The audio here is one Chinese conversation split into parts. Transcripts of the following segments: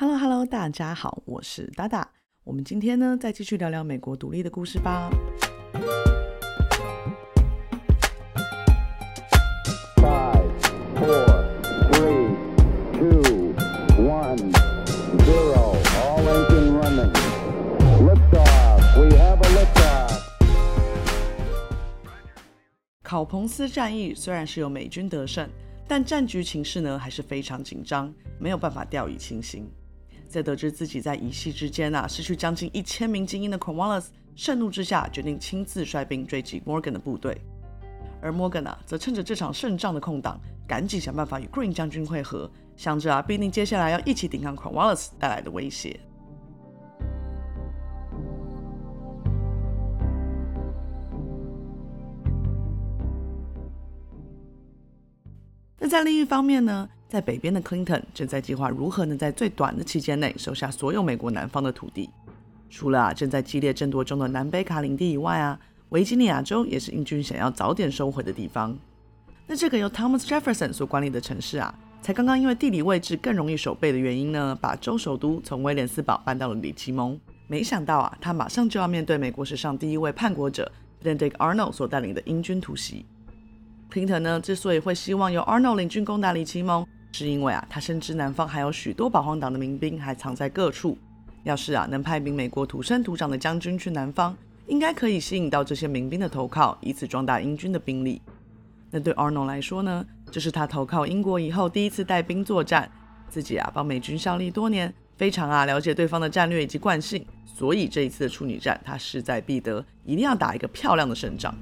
Hello Hello，大家好，我是达达。我们今天呢，再继续聊聊美国独立的故事吧。Five, four, three, two, one, zero. All engine running. Liftoff. We have a. 考彭斯战役虽然是由美军得胜，但战局情势呢还是非常紧张，没有办法掉以轻心。在得知自己在一夕之间啊失去将近一千名精英的 Cornwallis，盛怒之下决定亲自率兵追击 Morgan 的部队。而 Morgan 啊，则趁着这场胜仗的空档，赶紧想办法与 Green 将军会合，想着啊，必定接下来要一起抵抗 Cornwallis 带来的威胁。那在另一方面呢，在北边的 Clinton 正在计划如何能在最短的期间内收下所有美国南方的土地。除了啊正在激烈争夺中的南北卡领地以外啊，维吉尼亚州也是英军想要早点收回的地方。那这个由 Thomas Jefferson 所管理的城市啊，才刚刚因为地理位置更容易守备的原因呢，把州首都从威廉斯堡搬到了里奇蒙。没想到啊，他马上就要面对美国史上第一位叛国者 Benedict Arnold 所带领的英军突袭。Clinton 呢，之所以会希望由 Arnold 领军攻打里奇蒙，是因为啊，他深知南方还有许多保皇党的民兵还藏在各处。要是啊，能派名美国土生土长的将军去南方，应该可以吸引到这些民兵的投靠，以此壮大英军的兵力。那对 Arnold 来说呢，这是他投靠英国以后第一次带兵作战，自己啊帮美军效力多年，非常啊了解对方的战略以及惯性，所以这一次的处女战，他势在必得，一定要打一个漂亮的胜仗。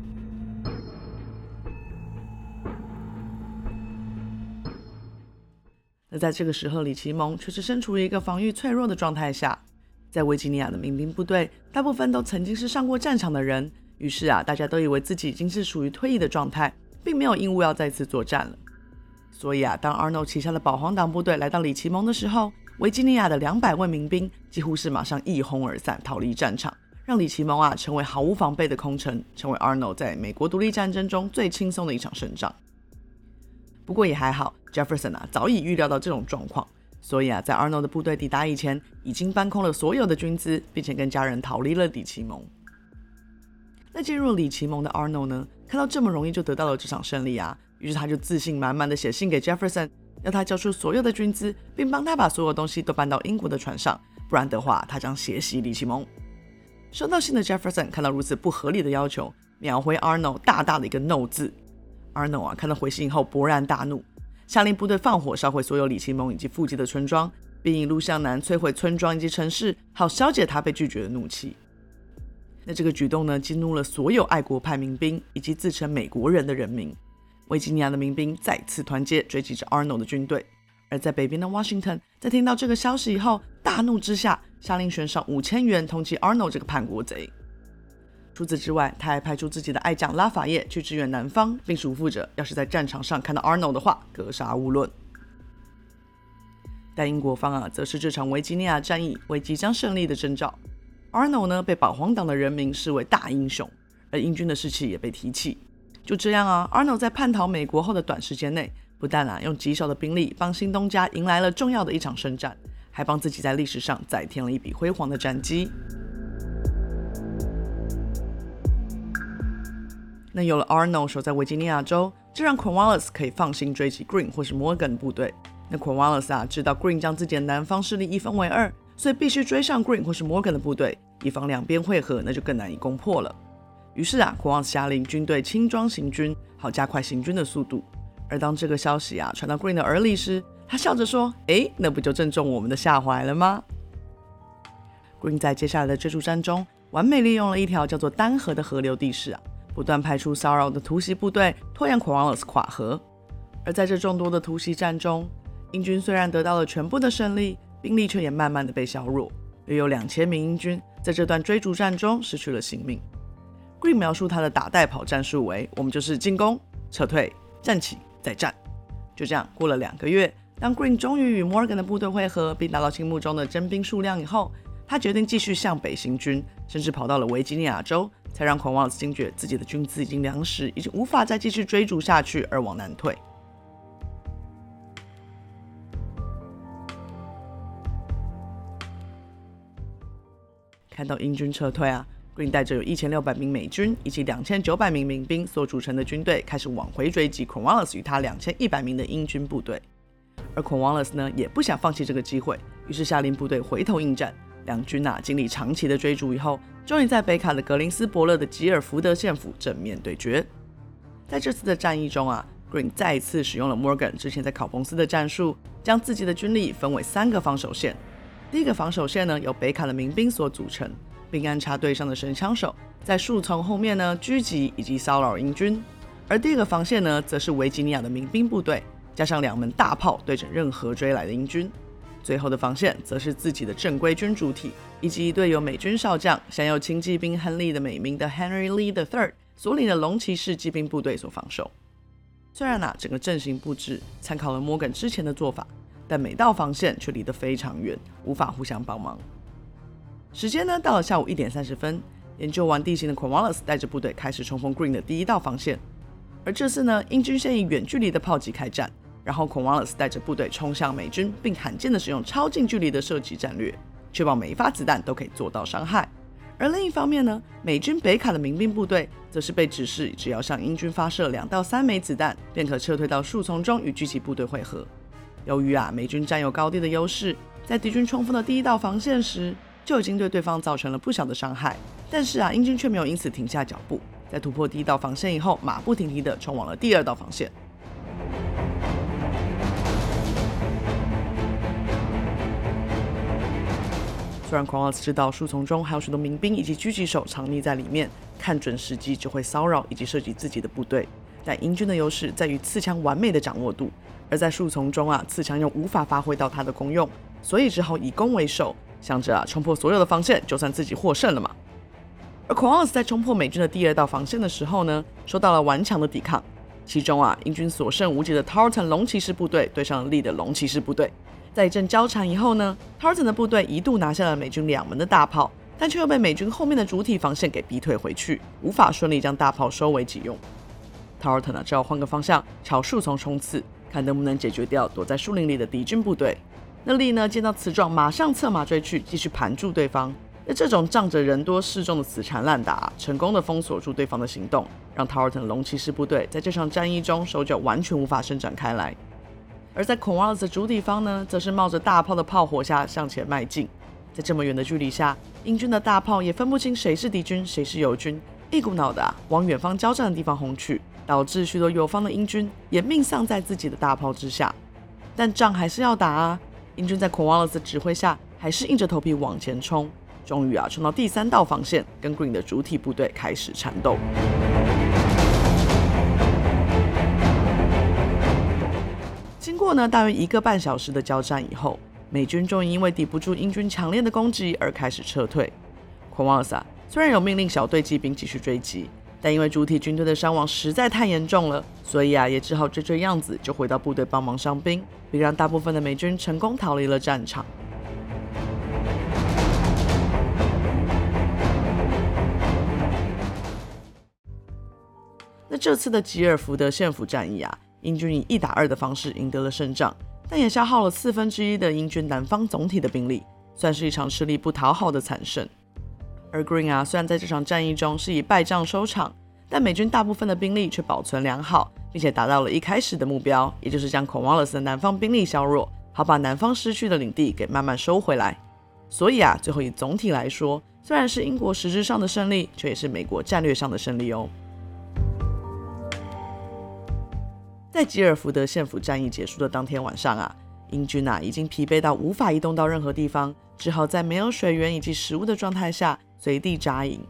那在这个时候，李奇蒙却是身处于一个防御脆弱的状态下。在维吉尼亚的民兵部队，大部分都曾经是上过战场的人，于是啊，大家都以为自己已经是属于退役的状态，并没有义务要再次作战了。所以啊，当 Arnold 旗下的保皇党部队来到李奇蒙的时候，维吉尼亚的两百位民兵几乎是马上一哄而散，逃离战场，让李奇蒙啊成为毫无防备的空城，成为 Arno 在美国独立战争中最轻松的一场胜仗。不过也还好，Jefferson 啊早已预料到这种状况，所以啊，在 Arnold 的部队抵达以前，已经搬空了所有的军资，并且跟家人逃离了李奇蒙。那进入李奇蒙的 Arnold 呢，看到这么容易就得到了这场胜利啊，于是他就自信满满的写信给 Jefferson，要他交出所有的军资，并帮他把所有东西都搬到英国的船上，不然的话，他将血洗李奇蒙。收到信的 Jefferson 看到如此不合理的要求，秒回 Arnold 大大的一个 no 字。Arnold 啊，看到回信后勃然大怒，下令部队放火烧毁所有李奇蒙以及附近的村庄，并一路向南摧毁村庄以及城市，好消解他被拒绝的怒气。那这个举动呢，激怒了所有爱国派民兵以及自称美国人的人民。维吉尼亚的民兵再次团结，追击着 Arnold 的军队。而在北边的 Washington，在听到这个消息以后，大怒之下，下令悬赏五千元通缉 Arnold 这个叛国贼。除此之外，他还派出自己的爱将拉法叶去支援南方，并嘱咐着，要是在战场上看到 Arno 的话，格杀勿论。但英国方啊，则是这场维吉尼亚战役为即将胜利的征兆。Arno 呢，被保皇党的人民视为大英雄，而英军的士气也被提起。就这样啊，Arno 在叛逃美国后的短时间内，不但啊用极少的兵力帮新东家迎来了重要的一场胜战，还帮自己在历史上再添了一笔辉煌的战绩。那有了 Arnold 守在维吉尼亚州，这让 Cornwallis 可以放心追击 Green 或是 Morgan 部队。那 Cornwallis 啊，知道 Green 将自己的南方势力一分为二，所以必须追上 Green 或是 Morgan 的部队，以防两边汇合，那就更难以攻破了。于是啊，Cornwallis 下令军队轻装行军，好加快行军的速度。而当这个消息啊传到 Green 的耳里时，他笑着说：“诶，那不就正中我们的下怀了吗？”Green 在接下来的追逐战中，完美利用了一条叫做丹河的河流地势啊。不断派出骚扰的突袭部队，拖延 Cornwallis 跨河。而在这众多的突袭战中，英军虽然得到了全部的胜利，兵力却也慢慢的被削弱，约有两千名英军在这段追逐战中失去了性命。Green 描述他的打带跑战术为：我们就是进攻、撤退、站起、再战。就这样过了两个月，当 Green 终于与 Morgan 的部队会合，并达到心目中的征兵数量以后，他决定继续向北行军，甚至跑到了维吉尼亚州。才让 Cornwallis 惊觉自己的军资已经粮食已经无法再继续追逐下去，而往南退。看到英军撤退啊，Green 带着有一千六百名美军以及两千九百名民兵所组成的军队开始往回追击 Cornwallis 与他两千一百名的英军部队。而 Cornwallis 呢也不想放弃这个机会，于是下令部队回头应战。两军啊经历长期的追逐以后，终于在北卡的格林斯伯勒的吉尔福德县府正面对决。在这次的战役中啊，Green 再一次使用了 Morgan 之前在考彭斯的战术，将自己的军力分为三个防守线。第一个防守线呢由北卡的民兵所组成，并安插队上的神枪手在树丛后面呢狙击以及骚扰英军。而第二个防线呢则是维吉尼亚的民兵部队，加上两门大炮对准任何追来的英军。最后的防线则是自己的正规军主体，以及一队由美军少将享有轻骑兵亨利的美名的 Henry Lee the Third 所领的龙骑士骑兵部队所防守。虽然呐，整个阵型布置参考了 Morgan 之前的做法，但每道防线却离得非常远，无法互相帮忙。时间呢，到了下午一点三十分，研究完地形的 Cornwallis 带着部队开始冲锋 Green 的第一道防线。而这次呢，英军先以远距离的炮击开战。然后，Cornwallis 带着部队冲向美军，并罕见的使用超近距离的射击战略，确保每一发子弹都可以做到伤害。而另一方面呢，美军北卡的民兵部队则是被指示，只要向英军发射两到三枚子弹，便可撤退到树丛中与狙击部队会合。由于啊，美军占有高地的优势，在敌军冲锋的第一道防线时，就已经对对方造成了不小的伤害。但是啊，英军却没有因此停下脚步，在突破第一道防线以后，马不停蹄地冲往了第二道防线。让狂奥斯知道树丛中还有许多民兵以及狙击手藏匿在里面，看准时机就会骚扰以及射击自己的部队，但英军的优势在于刺枪完美的掌握度，而在树丛中啊，刺枪又无法发挥到它的功用，所以只好以攻为守，想着啊冲破所有的防线，就算自己获胜了嘛。而狂奥斯在冲破美军的第二道防线的时候呢，受到了顽强的抵抗，其中啊，英军所剩无几的 Tarleton 龙骑士部队对上了利的龙骑士部队。在一阵交缠以后呢，Tarleton 的部队一度拿下了美军两门的大炮，但却又被美军后面的主体防线给逼退回去，无法顺利将大炮收为己用。Tarleton 呢，只好换个方向朝树丛冲刺，看能不能解决掉躲在树林里的敌军部队。那利呢，见到此状，马上策马追去，继续盘住对方。那这种仗着人多势众的死缠烂打，成功的封锁住对方的行动，让 Tarleton 龙骑士部队在这场战役中手脚完全无法伸展开来。而在 Cornwallis 的主体方呢，则是冒着大炮的炮火下向前迈进。在这么远的距离下，英军的大炮也分不清谁是敌军，谁是友军，一股脑的往远方交战的地方轰去，导致许多友方的英军也命丧在自己的大炮之下。但仗还是要打啊！英军在 Cornwallis 的指挥下，还是硬着头皮往前冲。终于啊，冲到第三道防线，跟 Green 的主体部队开始缠斗。过呢大约一个半小时的交战以后，美军终于因为抵不住英军强烈的攻击而开始撤退。孔瓦尔萨虽然有命令小队骑兵继续追击，但因为主体军队的伤亡实在太严重了，所以啊也只好追追样子就回到部队帮忙伤兵，并让大部分的美军成功逃离了战场。那这次的吉尔福德县府战役啊。英军以一打二的方式赢得了胜仗，但也消耗了四分之一的英军南方总体的兵力，算是一场吃力不讨好的惨胜。而 Green 啊，虽然在这场战役中是以败仗收场，但美军大部分的兵力却保存良好，并且达到了一开始的目标，也就是将 Cornwallis 的南方兵力削弱，好把南方失去的领地给慢慢收回来。所以啊，最后以总体来说，虽然是英国实质上的胜利，却也是美国战略上的胜利哦。在吉尔福德县府战役结束的当天晚上啊，英军啊已经疲惫到无法移动到任何地方，只好在没有水源以及食物的状态下随地扎营。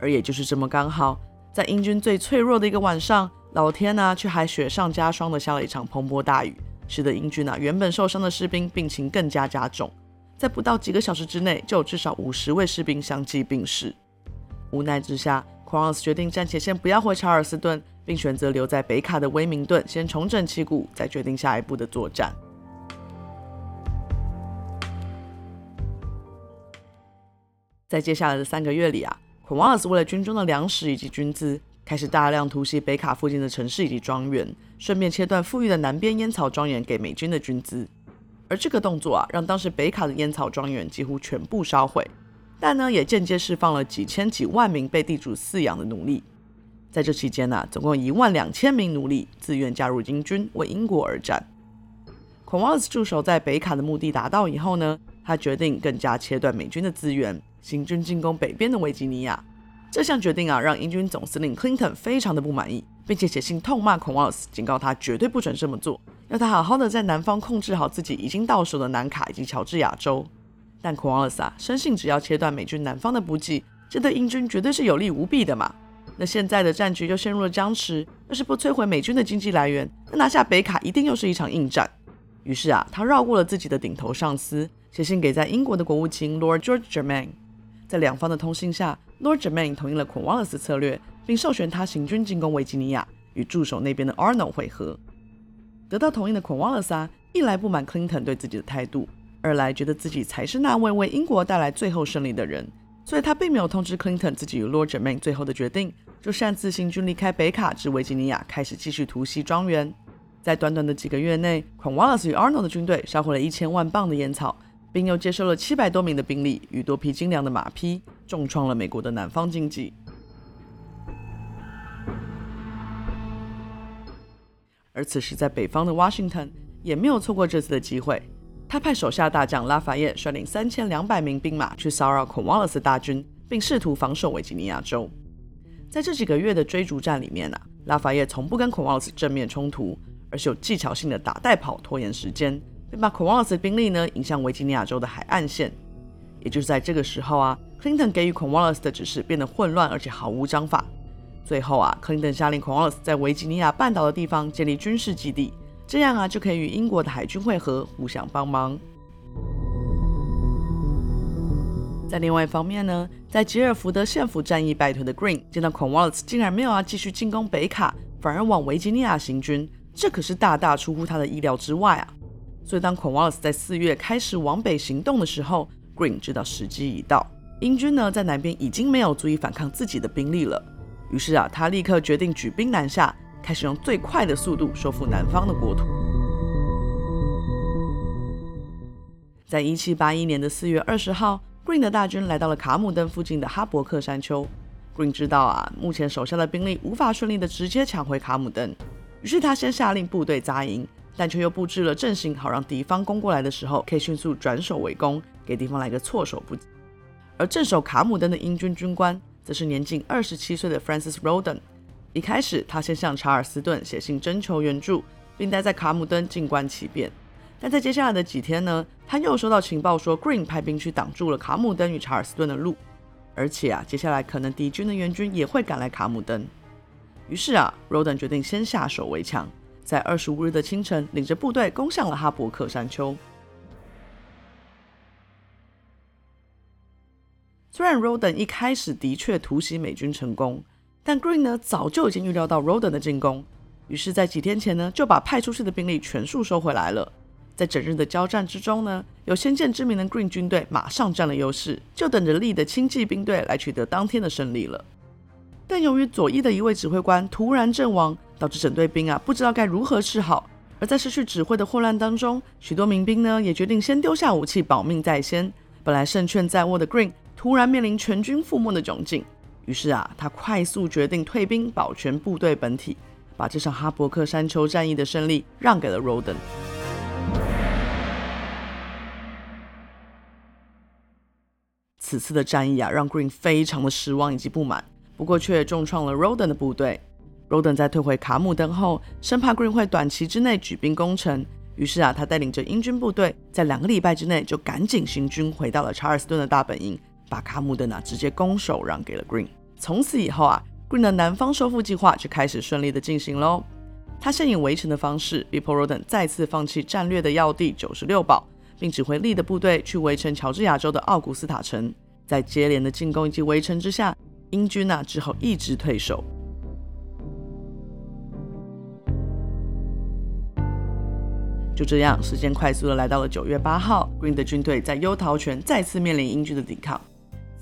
而也就是这么刚好，在英军最脆弱的一个晚上，老天呢却还雪上加霜的下了一场磅礴大雨，使得英军啊原本受伤的士兵病情更加加重，在不到几个小时之内就有至少五十位士兵相继病逝。无奈之下，库尔斯决定暂且先不要回查尔斯顿。并选择留在北卡的威明顿，先重整旗鼓，再决定下一步的作战。在接下来的三个月里啊，孔瓦尔斯为了军中的粮食以及军资，开始大量突袭北卡附近的城市以及庄园，顺便切断富裕的南边烟草庄园给美军的军资。而这个动作啊，让当时北卡的烟草庄园几乎全部烧毁。但呢也间接释放了几千几万名被地主饲养的奴隶。在这期间呢，总共一万两千名奴隶自愿加入英军，为英国而战。Cornwallis 驻守在北卡的目的达到以后呢，他决定更加切断美军的资源，行军进攻北边的维吉尼亚。这项决定啊，让英军总司令 Clinton 非常的不满意，并且写信痛骂 Cornwallis，警告他绝对不准这么做，要他好好的在南方控制好自己已经到手的南卡以及乔治亚州。但 Cornwallis 啊，深信只要切断美军南方的补给，这对英军绝对是有利无弊的嘛。那现在的战局又陷入了僵持，要是不摧毁美军的经济来源，那拿下北卡一定又是一场硬战。于是啊，他绕过了自己的顶头上司，写信给在英国的国务卿 Lord George Germain。在两方的通信下，Lord Germain 同意了 Cornwallis 策略，并授权他行军进攻维吉尼亚，与驻守那边的 Arnold 会合。得到同意的 Cornwallis 啊，一来不满 Clinton 对自己的态度，二来觉得自己才是那位为英国带来最后胜利的人，所以他并没有通知 Clinton 自己与 Lord Germain 最后的决定，就擅自行军离开北卡至维吉尼亚，开始继续突袭庄园。在短短的几个月内，Cornwallis 与 Arnold 的军队烧毁了一千万磅的烟草。并又接收了七百多名的兵力与多匹精良的马匹，重创了美国的南方经济。而此时，在北方的 Washington 也没有错过这次的机会，他派手下大将拉法叶率领三千两百名兵马去骚扰 Cornwallis 大军，并试图防守维吉尼亚州。在这几个月的追逐战里面啊，拉法叶从不跟 Cornwallis 正面冲突，而是有技巧性的打带跑，拖延时间。并把 Cornwallis 的兵力呢引向维吉尼亚州的海岸线。也就是在这个时候啊，Clinton 给予 Cornwallis 的指示变得混乱，而且毫无章法。最后啊，Clinton 下令 Cornwallis 在维吉尼亚半岛的地方建立军事基地，这样啊就可以与英国的海军会合，互相帮忙。在另外一方面呢，在吉尔福德县府战役败退的 Green 见到 Cornwallis 竟然没有要继续进攻北卡，反而往维吉尼亚行军，这可是大大出乎他的意料之外啊！所以，当 Cornwallis 在四月开始往北行动的时候，Green 知道时机已到，英军呢在南边已经没有足以反抗自己的兵力了。于是啊，他立刻决定举兵南下，开始用最快的速度收复南方的国土。在一七八一年的四月二十号，Green 的大军来到了卡姆登附近的哈伯克山丘。Green 知道啊，目前手下的兵力无法顺利的直接抢回卡姆登，于是他先下令部队扎营。但却又布置了阵型，好让敌方攻过来的时候可以迅速转守为攻，给敌方来个措手不及。而镇守卡姆登的英军军官则是年仅二十七岁的 Francis Roden。一开始，他先向查尔斯顿写信征求援助，并待在卡姆登静观其变。但在接下来的几天呢，他又收到情报说 Green 派兵去挡住了卡姆登与查尔斯顿的路，而且啊，接下来可能敌军的援军也会赶来卡姆登。于是啊，Roden 决定先下手为强。在二十五日的清晨，领着部队攻向了哈伯克山丘。虽然 Roden 一开始的确突袭美军成功，但 Green 呢早就已经预料到 Roden 的进攻，于是，在几天前呢就把派出去的兵力全数收回来了。在整日的交战之中呢，有先见之明的 Green 军队马上占了优势，就等着利的轻骑兵队来取得当天的胜利了。但由于左翼的一位指挥官突然阵亡，导致整队兵啊不知道该如何是好，而在失去指挥的混乱当中，许多民兵呢也决定先丢下武器保命在先。本来胜券在握的 Green 突然面临全军覆没的窘境，于是啊他快速决定退兵保全部队本体，把这场哈伯克山丘战役的胜利让给了 Roden。此次的战役啊让 Green 非常的失望以及不满，不过却重创了 Roden 的部队。Roden 在退回卡姆登后，生怕 Green 会短期之内举兵攻城，于是啊，他带领着英军部队，在两个礼拜之内就赶紧行军回到了查尔斯顿的大本营，把卡姆登啊直接拱手让给了 Green。从此以后啊，Green 的南方收复计划就开始顺利的进行喽。他先以围城的方式逼迫 Roden 再次放弃战略的要地九十六堡，并指挥利的部队去围城乔治亚州的奥古斯塔城。在接连的进攻以及围城之下，英军啊只好一直退守。就这样，时间快速的来到了九月八号，Green 的军队在优桃泉再次面临英军的抵抗。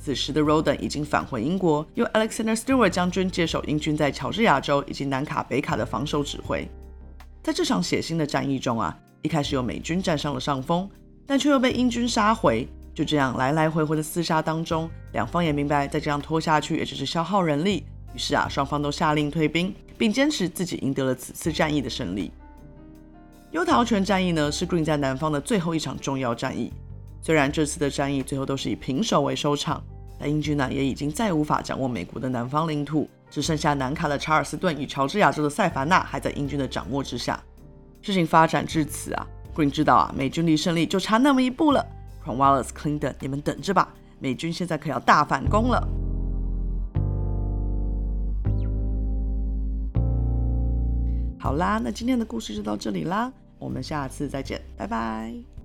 此时的 Roden 已经返回英国，由 Alexander Stewart 将军接手英军在乔治亚州以及南卡、北卡的防守指挥。在这场血腥的战役中啊，一开始有美军占上了上风，但却又被英军杀回，就这样来来回回的厮杀当中，两方也明白再这样拖下去也只是消耗人力，于是啊，双方都下令退兵，并坚持自己赢得了此次战役的胜利。优桃泉战役呢，是 Green 在南方的最后一场重要战役。虽然这次的战役最后都是以平手为收场，但英军呢也已经再无法掌握美国的南方领土，只剩下南卡的查尔斯顿与乔治亚州的塞凡纳还在英军的掌握之下。事情发展至此啊，Green 知道啊，美军离胜利就差那么一步了。Cornwallis、Clinton，你们等着吧，美军现在可要大反攻了。好啦，那今天的故事就到这里啦，我们下次再见，拜拜。